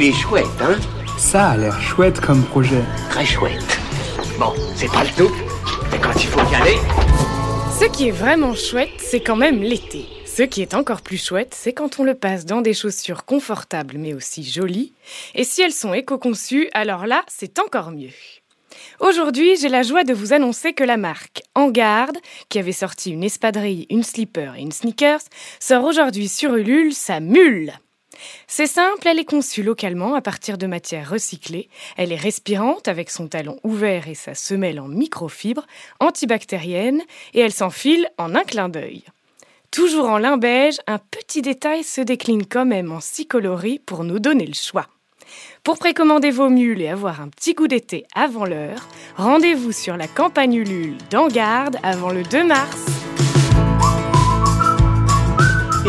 Il est chouette, hein Ça a l'air chouette comme projet. Très chouette. Bon, c'est pas le tout, mais quand il faut y aller... Ce qui est vraiment chouette, c'est quand même l'été. Ce qui est encore plus chouette, c'est quand on le passe dans des chaussures confortables mais aussi jolies. Et si elles sont éco-conçues, alors là, c'est encore mieux. Aujourd'hui, j'ai la joie de vous annoncer que la marque En Garde, qui avait sorti une espadrille, une slipper et une sneakers, sort aujourd'hui sur Ulule sa mule. C'est simple, elle est conçue localement à partir de matières recyclées. Elle est respirante avec son talon ouvert et sa semelle en microfibre, antibactérienne, et elle s'enfile en un clin d'œil. Toujours en lin beige, un petit détail se décline quand même en six coloris pour nous donner le choix. Pour précommander vos mules et avoir un petit goût d'été avant l'heure, rendez-vous sur la campagne Ulule d'Angarde avant le 2 mars.